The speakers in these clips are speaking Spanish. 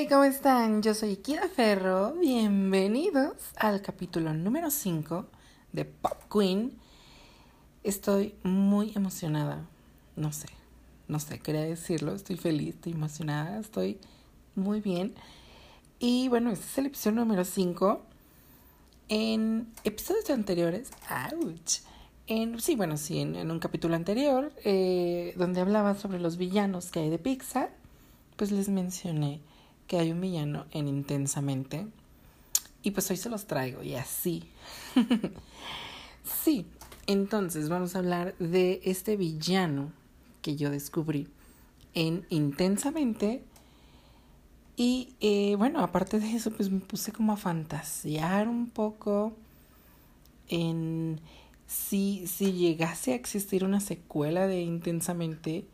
Hey, ¿cómo están? Yo soy Kira Ferro. Bienvenidos al capítulo número 5 de Pop Queen. Estoy muy emocionada. No sé, no sé, quería decirlo. Estoy feliz, estoy emocionada, estoy muy bien. Y bueno, este es el episodio número 5. En episodios anteriores, ouch. En, sí, bueno, sí, en, un capítulo anterior, eh, donde hablaba sobre los villanos que hay de Pixar, pues les mencioné que hay un villano en Intensamente. Y pues hoy se los traigo y así. sí, entonces vamos a hablar de este villano que yo descubrí en Intensamente. Y eh, bueno, aparte de eso, pues me puse como a fantasear un poco en si, si llegase a existir una secuela de Intensamente,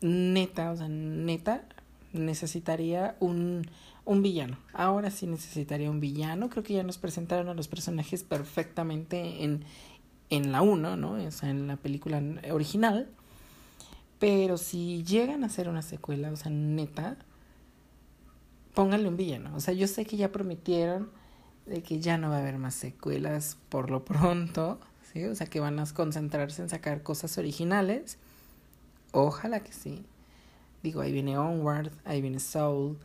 neta, o sea, neta, necesitaría un, un villano. Ahora sí necesitaría un villano. Creo que ya nos presentaron a los personajes perfectamente en, en la 1, ¿no? O sea, en la película original. Pero si llegan a hacer una secuela, o sea, neta, pónganle un villano. O sea, yo sé que ya prometieron de que ya no va a haber más secuelas por lo pronto, ¿sí? O sea, que van a concentrarse en sacar cosas originales. Ojalá que sí. Digo, ahí viene Onward, ahí viene Soul.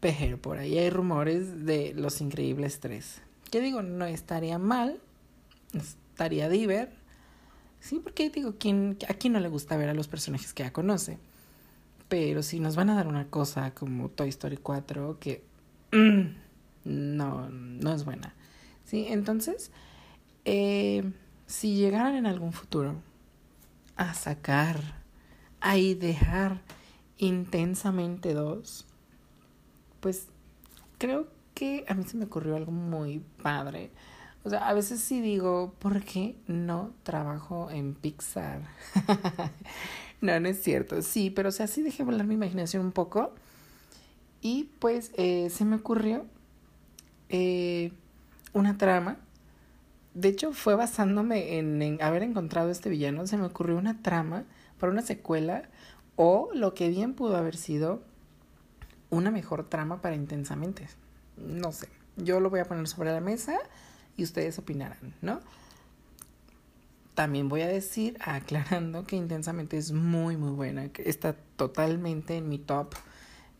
Pero por ahí hay rumores de Los Increíbles 3. Que digo, no estaría mal, estaría diver. Sí, porque digo, ¿quién, a quién no le gusta ver a los personajes que ya conoce? Pero si nos van a dar una cosa como Toy Story 4, que mm, no, no es buena. Sí, entonces, eh, si llegaran en algún futuro a sacar ahí dejar intensamente dos, pues creo que a mí se me ocurrió algo muy padre. O sea, a veces sí digo, ¿por qué no trabajo en Pixar? no, no es cierto. Sí, pero o sea, sí dejé volar mi imaginación un poco. Y pues eh, se me ocurrió eh, una trama. De hecho, fue basándome en, en haber encontrado este villano. Se me ocurrió una trama para una secuela o lo que bien pudo haber sido una mejor trama para Intensamente. No sé, yo lo voy a poner sobre la mesa y ustedes opinarán, ¿no? También voy a decir, aclarando que Intensamente es muy, muy buena, que está totalmente en mi top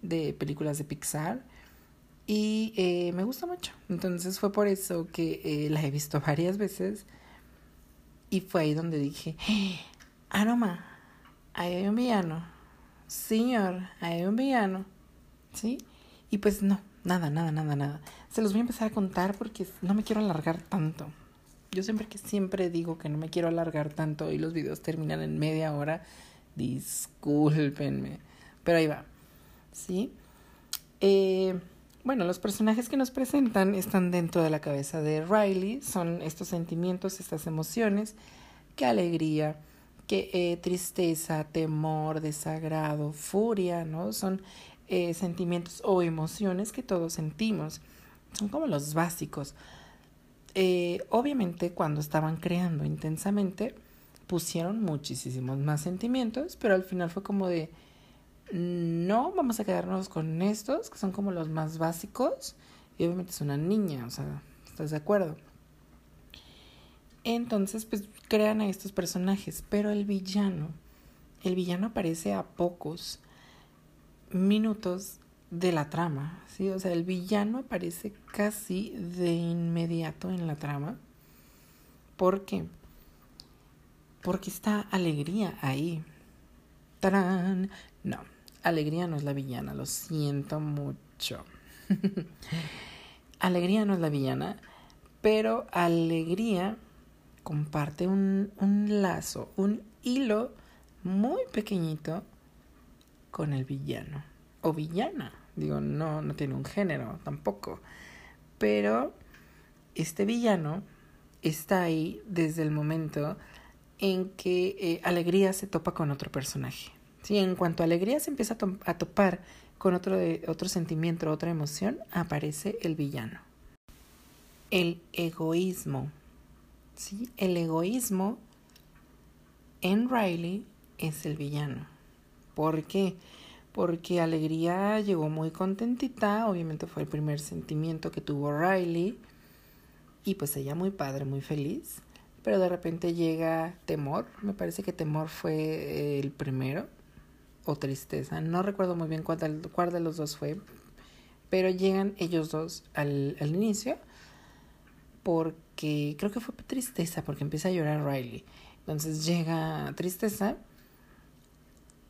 de películas de Pixar y eh, me gusta mucho. Entonces fue por eso que eh, la he visto varias veces y fue ahí donde dije, ah, no, ma, ahí hay un villano. Señor, ahí hay un villano. ¿Sí? Y pues no, nada, nada, nada, nada. Se los voy a empezar a contar porque no me quiero alargar tanto. Yo siempre que siempre digo que no me quiero alargar tanto y los videos terminan en media hora, discúlpenme. Pero ahí va. ¿Sí? Eh, bueno, los personajes que nos presentan están dentro de la cabeza de Riley. Son estos sentimientos, estas emociones. Qué alegría, que eh, tristeza, temor, desagrado, furia, ¿no? Son eh, sentimientos o emociones que todos sentimos. Son como los básicos. Eh, obviamente cuando estaban creando intensamente pusieron muchísimos más sentimientos, pero al final fue como de, no, vamos a quedarnos con estos, que son como los más básicos. Y obviamente es una niña, o sea, ¿estás de acuerdo? Entonces, pues crean a estos personajes, pero el villano, el villano aparece a pocos minutos de la trama, ¿sí? O sea, el villano aparece casi de inmediato en la trama. ¿Por qué? Porque está alegría ahí. ¡Tarán! No, alegría no es la villana, lo siento mucho. alegría no es la villana, pero alegría comparte un, un lazo, un hilo muy pequeñito con el villano o villana. Digo, no, no tiene un género tampoco. Pero este villano está ahí desde el momento en que eh, Alegría se topa con otro personaje. ¿Sí? En cuanto Alegría se empieza a, a topar con otro, de, otro sentimiento, otra emoción, aparece el villano. El egoísmo ¿sí? El egoísmo en Riley es el villano. ¿Por qué? porque Alegría llegó muy contentita, obviamente fue el primer sentimiento que tuvo Riley, y pues ella muy padre, muy feliz, pero de repente llega Temor, me parece que Temor fue el primero, o Tristeza, no recuerdo muy bien cuál de, los dos fue, pero llegan ellos dos al inicio, porque creo que fue Tristeza, porque empieza a llorar Riley. Entonces llega Tristeza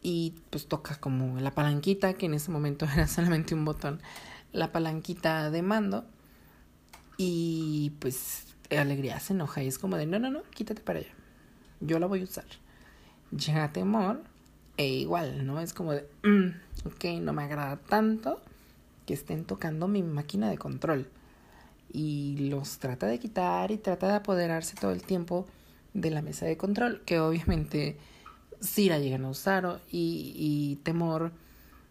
y pues toca como la palanquita, que en ese momento era solamente un botón, la palanquita de mando y pues Alegría se enoja y es como de no, no, no, quítate para allá, yo la voy a usar. Llega Temor e igual, ¿no? Es como de, mm, ok, no me agrada tanto que estén tocando mi máquina de control. Y los trata de quitar y trata de apoderarse todo el tiempo de la mesa de control, que obviamente sí la llegan a usar y, y temor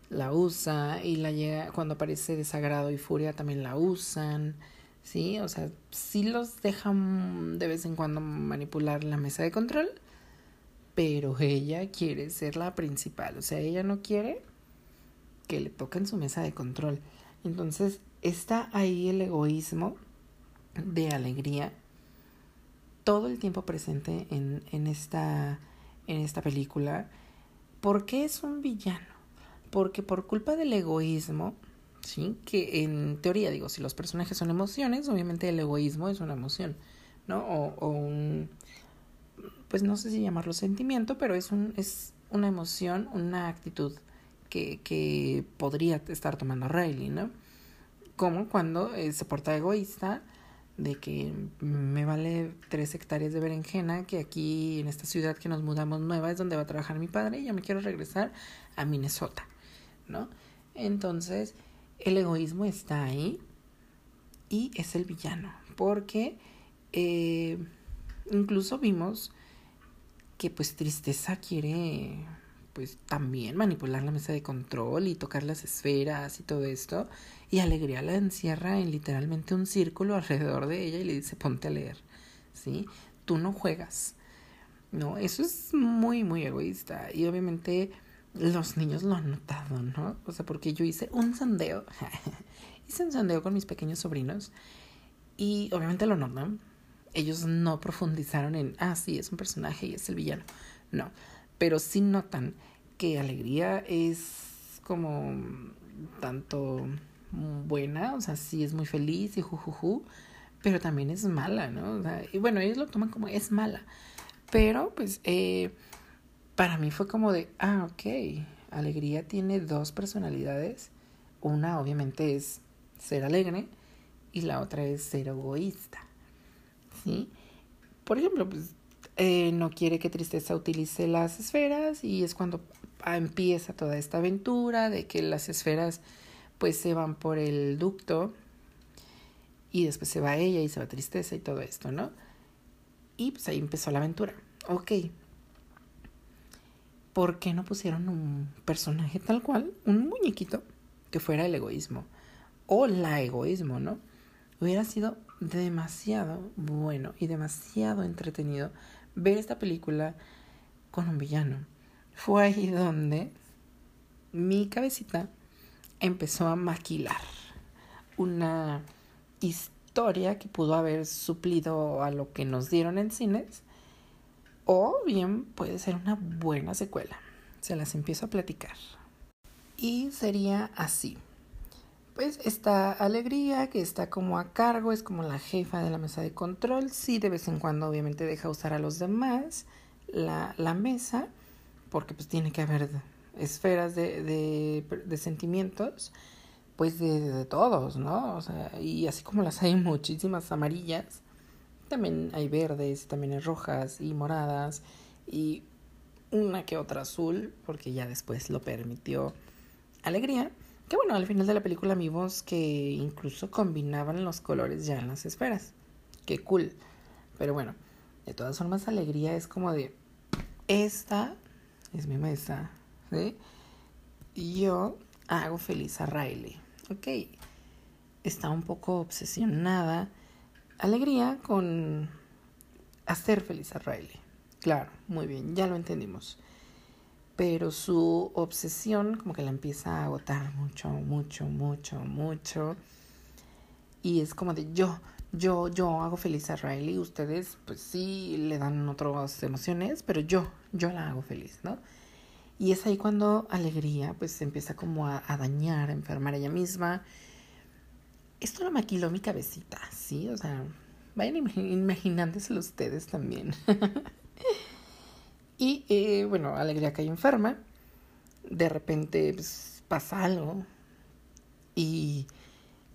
la usa y la llega cuando aparece desagrado y furia también la usan, ¿sí? O sea, sí los dejan de vez en cuando manipular la mesa de control, pero ella quiere ser la principal, o sea, ella no quiere que le toquen su mesa de control. Entonces, está ahí el egoísmo de alegría todo el tiempo presente en, en, esta, en esta película. ¿Por qué es un villano? Porque por culpa del egoísmo, ¿sí? Que en teoría, digo, si los personajes son emociones, obviamente el egoísmo es una emoción, ¿no? O, o un, pues no sé si llamarlo sentimiento, pero es, un, es una emoción, una actitud que, que podría estar tomando Riley, ¿no? Como cuando eh, se porta egoísta, de que me vale tres hectáreas de berenjena, que aquí en esta ciudad que nos mudamos nueva es donde va a trabajar mi padre y yo me quiero regresar a Minnesota, ¿no? Entonces, el egoísmo está ahí y es el villano, porque eh, incluso vimos que pues tristeza quiere pues también manipular la mesa de control y tocar las esferas y todo esto. Y Alegría la encierra en literalmente un círculo alrededor de ella y le dice ponte a leer, ¿sí? Tú no juegas. No, eso es muy, muy egoísta. Y obviamente los niños lo han notado, ¿no? O sea, porque yo hice un sondeo, hice un sondeo con mis pequeños sobrinos y obviamente lo notan. Ellos no profundizaron en, ah, sí, es un personaje y es el villano. No, pero sí notan que Alegría es como tanto buena, o sea, sí es muy feliz y jujuju, pero también es mala, ¿no? O sea, y bueno, ellos lo toman como es mala, pero pues eh, para mí fue como de, ah, ok, Alegría tiene dos personalidades, una obviamente es ser alegre y la otra es ser egoísta, ¿sí? Por ejemplo, pues eh, no quiere que Tristeza utilice las esferas y es cuando empieza toda esta aventura de que las esferas pues se van por el ducto y después se va ella y se va Tristeza y todo esto, ¿no? Y pues ahí empezó la aventura. Ok. ¿Por qué no pusieron un personaje tal cual, un muñequito, que fuera el egoísmo? O la egoísmo, ¿no? Hubiera sido demasiado bueno y demasiado entretenido ver esta película con un villano. Fue ahí donde mi cabecita empezó a maquilar una historia que pudo haber suplido a lo que nos dieron en cines o bien puede ser una buena secuela. Se las empiezo a platicar. Y sería así. Pues esta alegría que está como a cargo, es como la jefa de la mesa de control. Sí, de vez en cuando obviamente deja usar a los demás la, la mesa, porque pues tiene que haber esferas de, de, de sentimientos, pues de, de, todos, ¿no? O sea, y así como las hay muchísimas amarillas, también hay verdes, también hay rojas y moradas y una que otra azul, porque ya después lo permitió Alegría. Que bueno, al final de la película vimos que incluso combinaban los colores ya en las esferas. Qué cool. Pero bueno, de todas formas, alegría es como de. Esta es mi mesa, ¿sí? Y yo hago feliz a Riley. Ok. Está un poco obsesionada. Alegría con hacer feliz a Riley. Claro, muy bien, ya lo entendimos. Pero su obsesión como que la empieza a agotar mucho, mucho, mucho, mucho. Y es como de yo, yo, yo hago feliz a Riley, ustedes pues sí le dan otras emociones, pero yo, yo la hago feliz, ¿no? Y es ahí cuando Alegría pues empieza como a, dañar, a enfermar ella misma. Esto lo maquiló mi cabecita, ¿sí? O sea, vayan imaginándoselo ustedes también. y eh, bueno, Alegría cae enferma. De repente pues, pasa algo. Y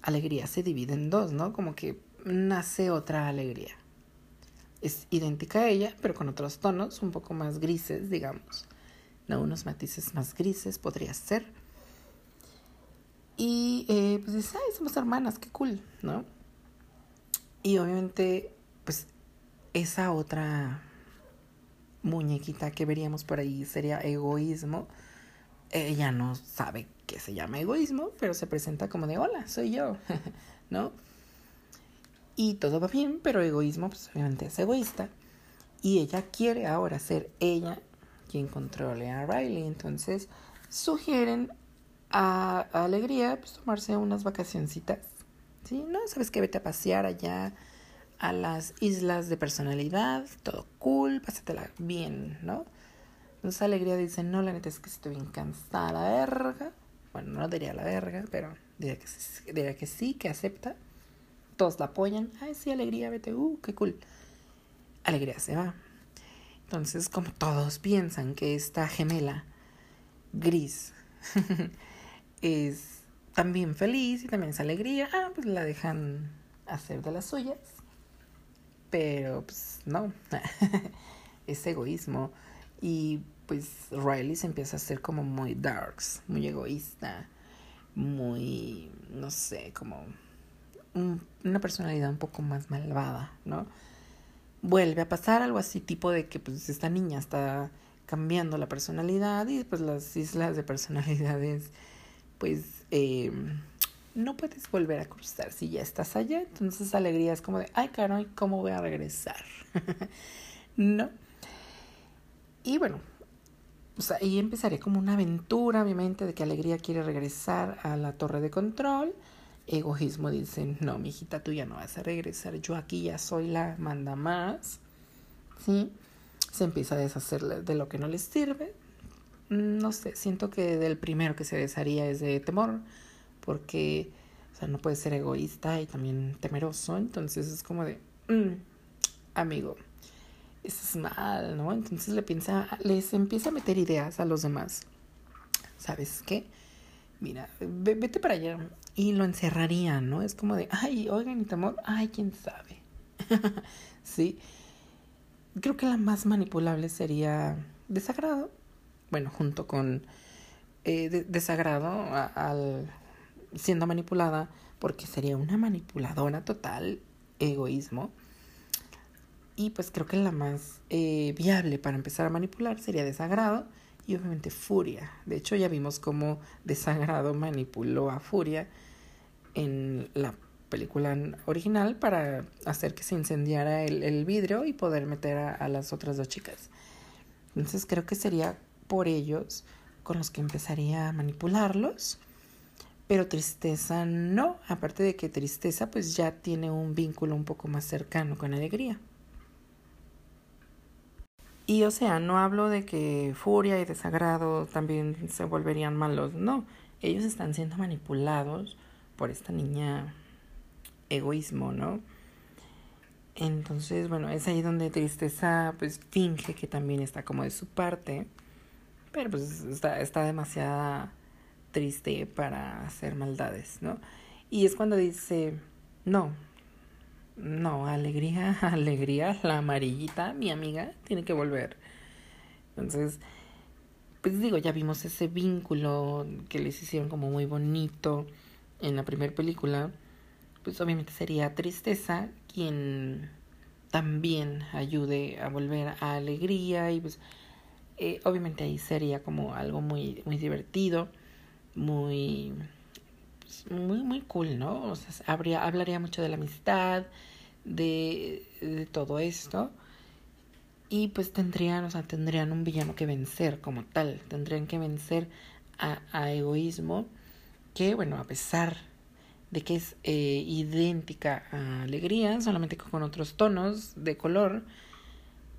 Alegría se divide en dos, ¿no? Como que nace otra Alegría. Es idéntica a ella, pero con otros tonos, un poco más grises, digamos unos matices más grises podría ser. Y eh, pues dice, ay, somos hermanas, qué cool, ¿no? Y obviamente, pues esa otra muñequita que veríamos por ahí sería egoísmo. Ella no sabe que se llama egoísmo, pero se presenta como de, hola, soy yo, ¿no? Y todo va bien, pero egoísmo, pues obviamente es egoísta. Y ella quiere ahora ser ella quien controle a Riley. Entonces sugieren a, Alegría pues, tomarse unas vacacioncitas. ¿sí? ¿No? ¿Sabes que Vete a pasear allá a las islas de personalidad, todo cool, pásatela bien, ¿no? Entonces Alegría dice, no, la neta es que estoy bien cansada, la verga. Bueno, no diría la verga, pero diría que, diría que sí, que acepta. Todos la apoyan. Ay, sí, Alegría, vete, uh, qué cool. Alegría se va. Entonces, como todos piensan que esta gemela gris es también feliz y también es alegría, ah, pues la dejan hacer de las suyas. Pero pues no, es egoísmo. Y pues Riley se empieza a hacer como muy darks, muy egoísta, muy, no sé, como una personalidad un poco más malvada, ¿no? vuelve a pasar algo así tipo de que pues esta niña está cambiando la personalidad y pues las islas de personalidades pues eh, no puedes volver a cruzar si ya estás allá. Entonces alegría es como de ay caray cómo voy a regresar no y bueno pues ahí empezaré como una aventura obviamente de que alegría quiere regresar a la torre de control. Egoísmo dicen, no, mi hijita, tú ya no vas a regresar, yo aquí ya soy la manda más, ¿sí? Se empieza a deshacer de lo que no les sirve. No sé, siento que del primero que se desharía es de temor, porque, o sea, no puede ser egoísta y también temeroso, entonces es como de, mm, amigo, eso es mal, ¿no? Entonces le piensa, les empieza a meter ideas a los demás. ¿Sabes qué? Mira, vete para allá, y lo encerrarían, ¿no? Es como de, ay, oigan, mi temor, ay, quién sabe. sí. Creo que la más manipulable sería desagrado. Bueno, junto con eh, desagrado al siendo manipulada, porque sería una manipuladora total, egoísmo. Y pues creo que la más eh, viable para empezar a manipular sería desagrado y obviamente Furia. De hecho, ya vimos cómo Desagrado manipuló a Furia en la película original para hacer que se incendiara el, vidrio y poder meter a, las otras dos chicas. Entonces creo que sería por ellos con los que empezaría a manipularlos. Pero tristeza no, aparte de que tristeza pues ya tiene un vínculo un poco más cercano con alegría. Y o sea, no hablo de que furia y desagrado también se volverían malos, no, ellos están siendo manipulados por esta niña egoísmo, ¿no? Entonces, bueno, es ahí donde tristeza pues finge que también está como de su parte, pero pues está, está demasiado triste para hacer maldades, ¿no? Y es cuando dice, no, no, alegría, alegría, la amarillita, mi amiga, tiene que volver. Entonces, pues digo, ya vimos ese vínculo que les hicieron como muy bonito en la primera película. Pues obviamente sería tristeza quien también ayude a volver a alegría y pues eh, obviamente ahí sería como algo muy muy divertido muy muy muy cool no o sea habría hablaría mucho de la amistad de, todo esto. Y pues tendrían, o sea, tendrían un villano que vencer como tal, tendrían que vencer a, a egoísmo, que bueno, a pesar de que es eh, idéntica a alegría, solamente con otros tonos de color,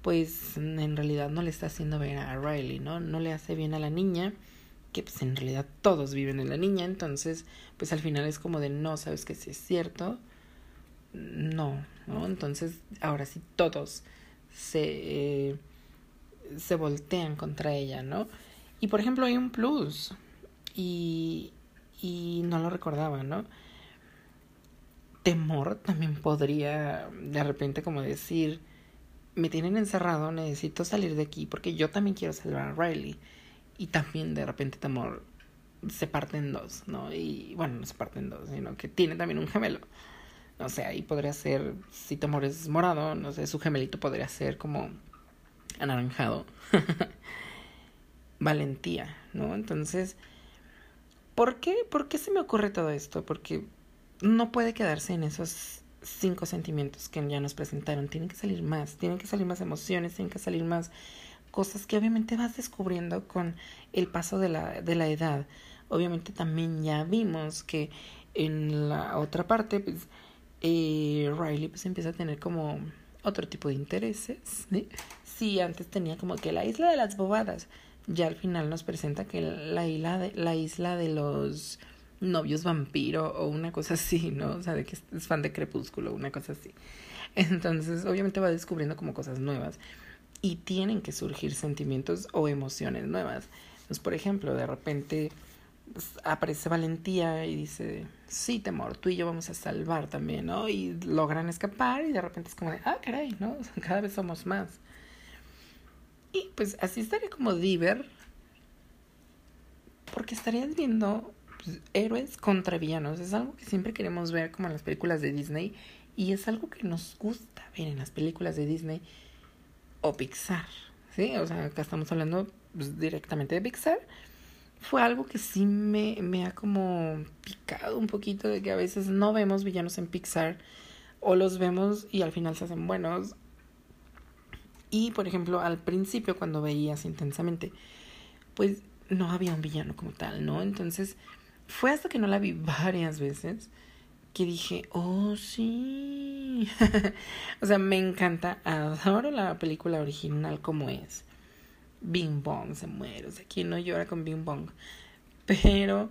pues en realidad no le está haciendo bien a Riley, ¿no? No le hace bien a la niña, que pues en realidad todos viven en la niña, entonces pues al final es como de no, sabes que si es cierto, no, ¿no? Entonces ahora sí todos se, eh, se voltean contra ella, ¿no? Y por ejemplo hay un plus y, y no lo recordaba, ¿no? Temor también podría de repente como decir, me tienen encerrado, necesito salir de aquí porque yo también quiero salvar a Riley. Y también de repente Temor se parte en dos, ¿no? Y bueno, no se parte en dos, sino que tiene también un gemelo. No sé, ahí podría ser, si Temor es morado, no sé, su gemelito podría ser como anaranjado. Valentía, ¿no? Entonces, ¿por qué? ¿Por qué se me ocurre todo esto? Porque no puede quedarse en esos cinco sentimientos que ya nos presentaron. Tienen que salir más, tienen que salir más emociones, tienen que salir más cosas que obviamente vas descubriendo con el paso de la, de la edad. Obviamente también ya vimos que en la otra parte, pues, eh, Riley pues empieza a tener como otro tipo de intereses. ¿sí? sí, antes tenía como que la isla de las bobadas. Ya al final nos presenta que la isla de, la isla de los novios vampiro o una cosa así, ¿no? O sea, de que es fan de Crepúsculo, una cosa así. Entonces, obviamente va descubriendo como cosas nuevas y tienen que surgir sentimientos o emociones nuevas. Por ejemplo, de repente pues, aparece valentía y dice, sí, temor, tú y yo vamos a salvar también, ¿no? Y logran escapar y de repente es como de, ah, caray, ¿no? cada vez somos más. Y pues así estaría como Diver, porque estarías viendo pues, héroes contra villanos. Es algo que siempre queremos ver como en las películas de Disney y es algo que nos gusta ver en las películas de Disney o Pixar. ¿Sí? O sea, acá estamos hablando pues, directamente de Pixar. Fue algo que sí me, me ha como picado un poquito de que a veces no vemos villanos en Pixar o los vemos y al final se hacen buenos. Y por ejemplo, al principio cuando veías intensamente, pues no había un villano como tal, ¿no? Entonces, fue hasta que no la vi varias veces que dije, oh sí. o sea, me encanta, adoro la película original como es. Bing Bong se muere, o sea, ¿quién no llora con Bing Bong? Pero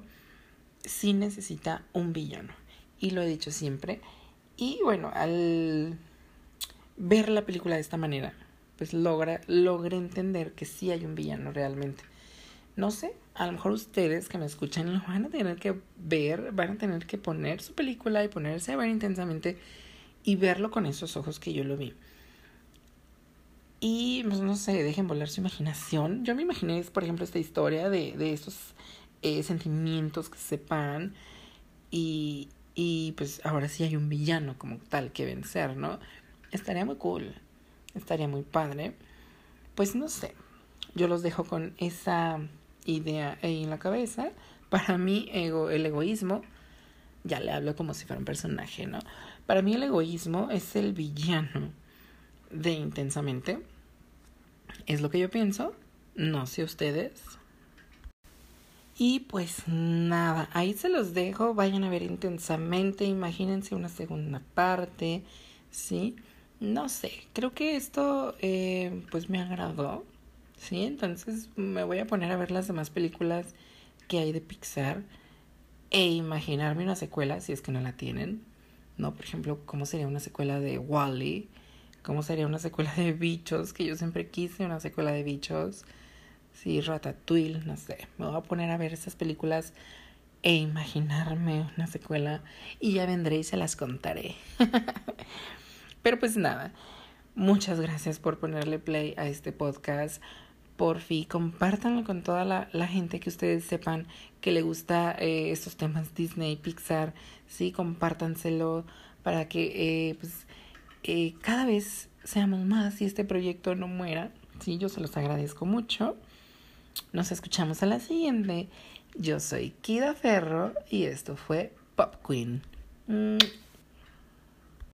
sí necesita un villano. Y lo he dicho siempre. Y bueno, al ver la película de esta manera, pues logra, logra entender que sí hay un villano realmente. No sé, a lo mejor ustedes que me escuchan lo van a tener que ver, van a tener que poner su película y ponerse a ver intensamente y verlo con esos ojos que yo lo vi. Y pues no sé, dejen volar su imaginación. Yo me imaginé, por ejemplo, esta historia de, de estos eh, sentimientos que se separan y, y pues ahora sí hay un villano como tal que vencer, ¿no? Estaría muy cool, estaría muy padre. Pues no sé, yo los dejo con esa idea en la cabeza. Para mí, ego, el egoísmo, ya le hablo como si fuera un personaje, ¿no? Para mí el egoísmo es el villano de intensamente. Es lo que yo pienso. No sé ustedes. Y pues nada, ahí se los dejo. Vayan a ver intensamente. Imagínense una segunda parte. ¿Sí? No sé, creo que esto eh, pues me agradó. ¿Sí? Entonces me voy a poner a ver las demás películas que hay de Pixar e imaginarme una secuela si es que no la tienen, ¿no? Por ejemplo, ¿cómo sería una secuela de Wally? ¿Cómo sería una secuela de Bichos? Que yo siempre quise una secuela de Bichos. Sí, Ratatouille, no sé. Me voy a poner a ver esas películas e imaginarme una secuela y ya vendré y se las contaré. Pero pues nada, muchas gracias por ponerle play a este podcast por fin compártanlo con toda la, la, gente que ustedes sepan que le gusta eh, estos temas Disney, Pixar, sí, compártanselo para que eh, pues eh, cada vez seamos más y este proyecto no muera, sí, yo se los agradezco mucho. Nos escuchamos a la siguiente. Yo soy Kida Ferro y esto fue Pop Queen. Mm.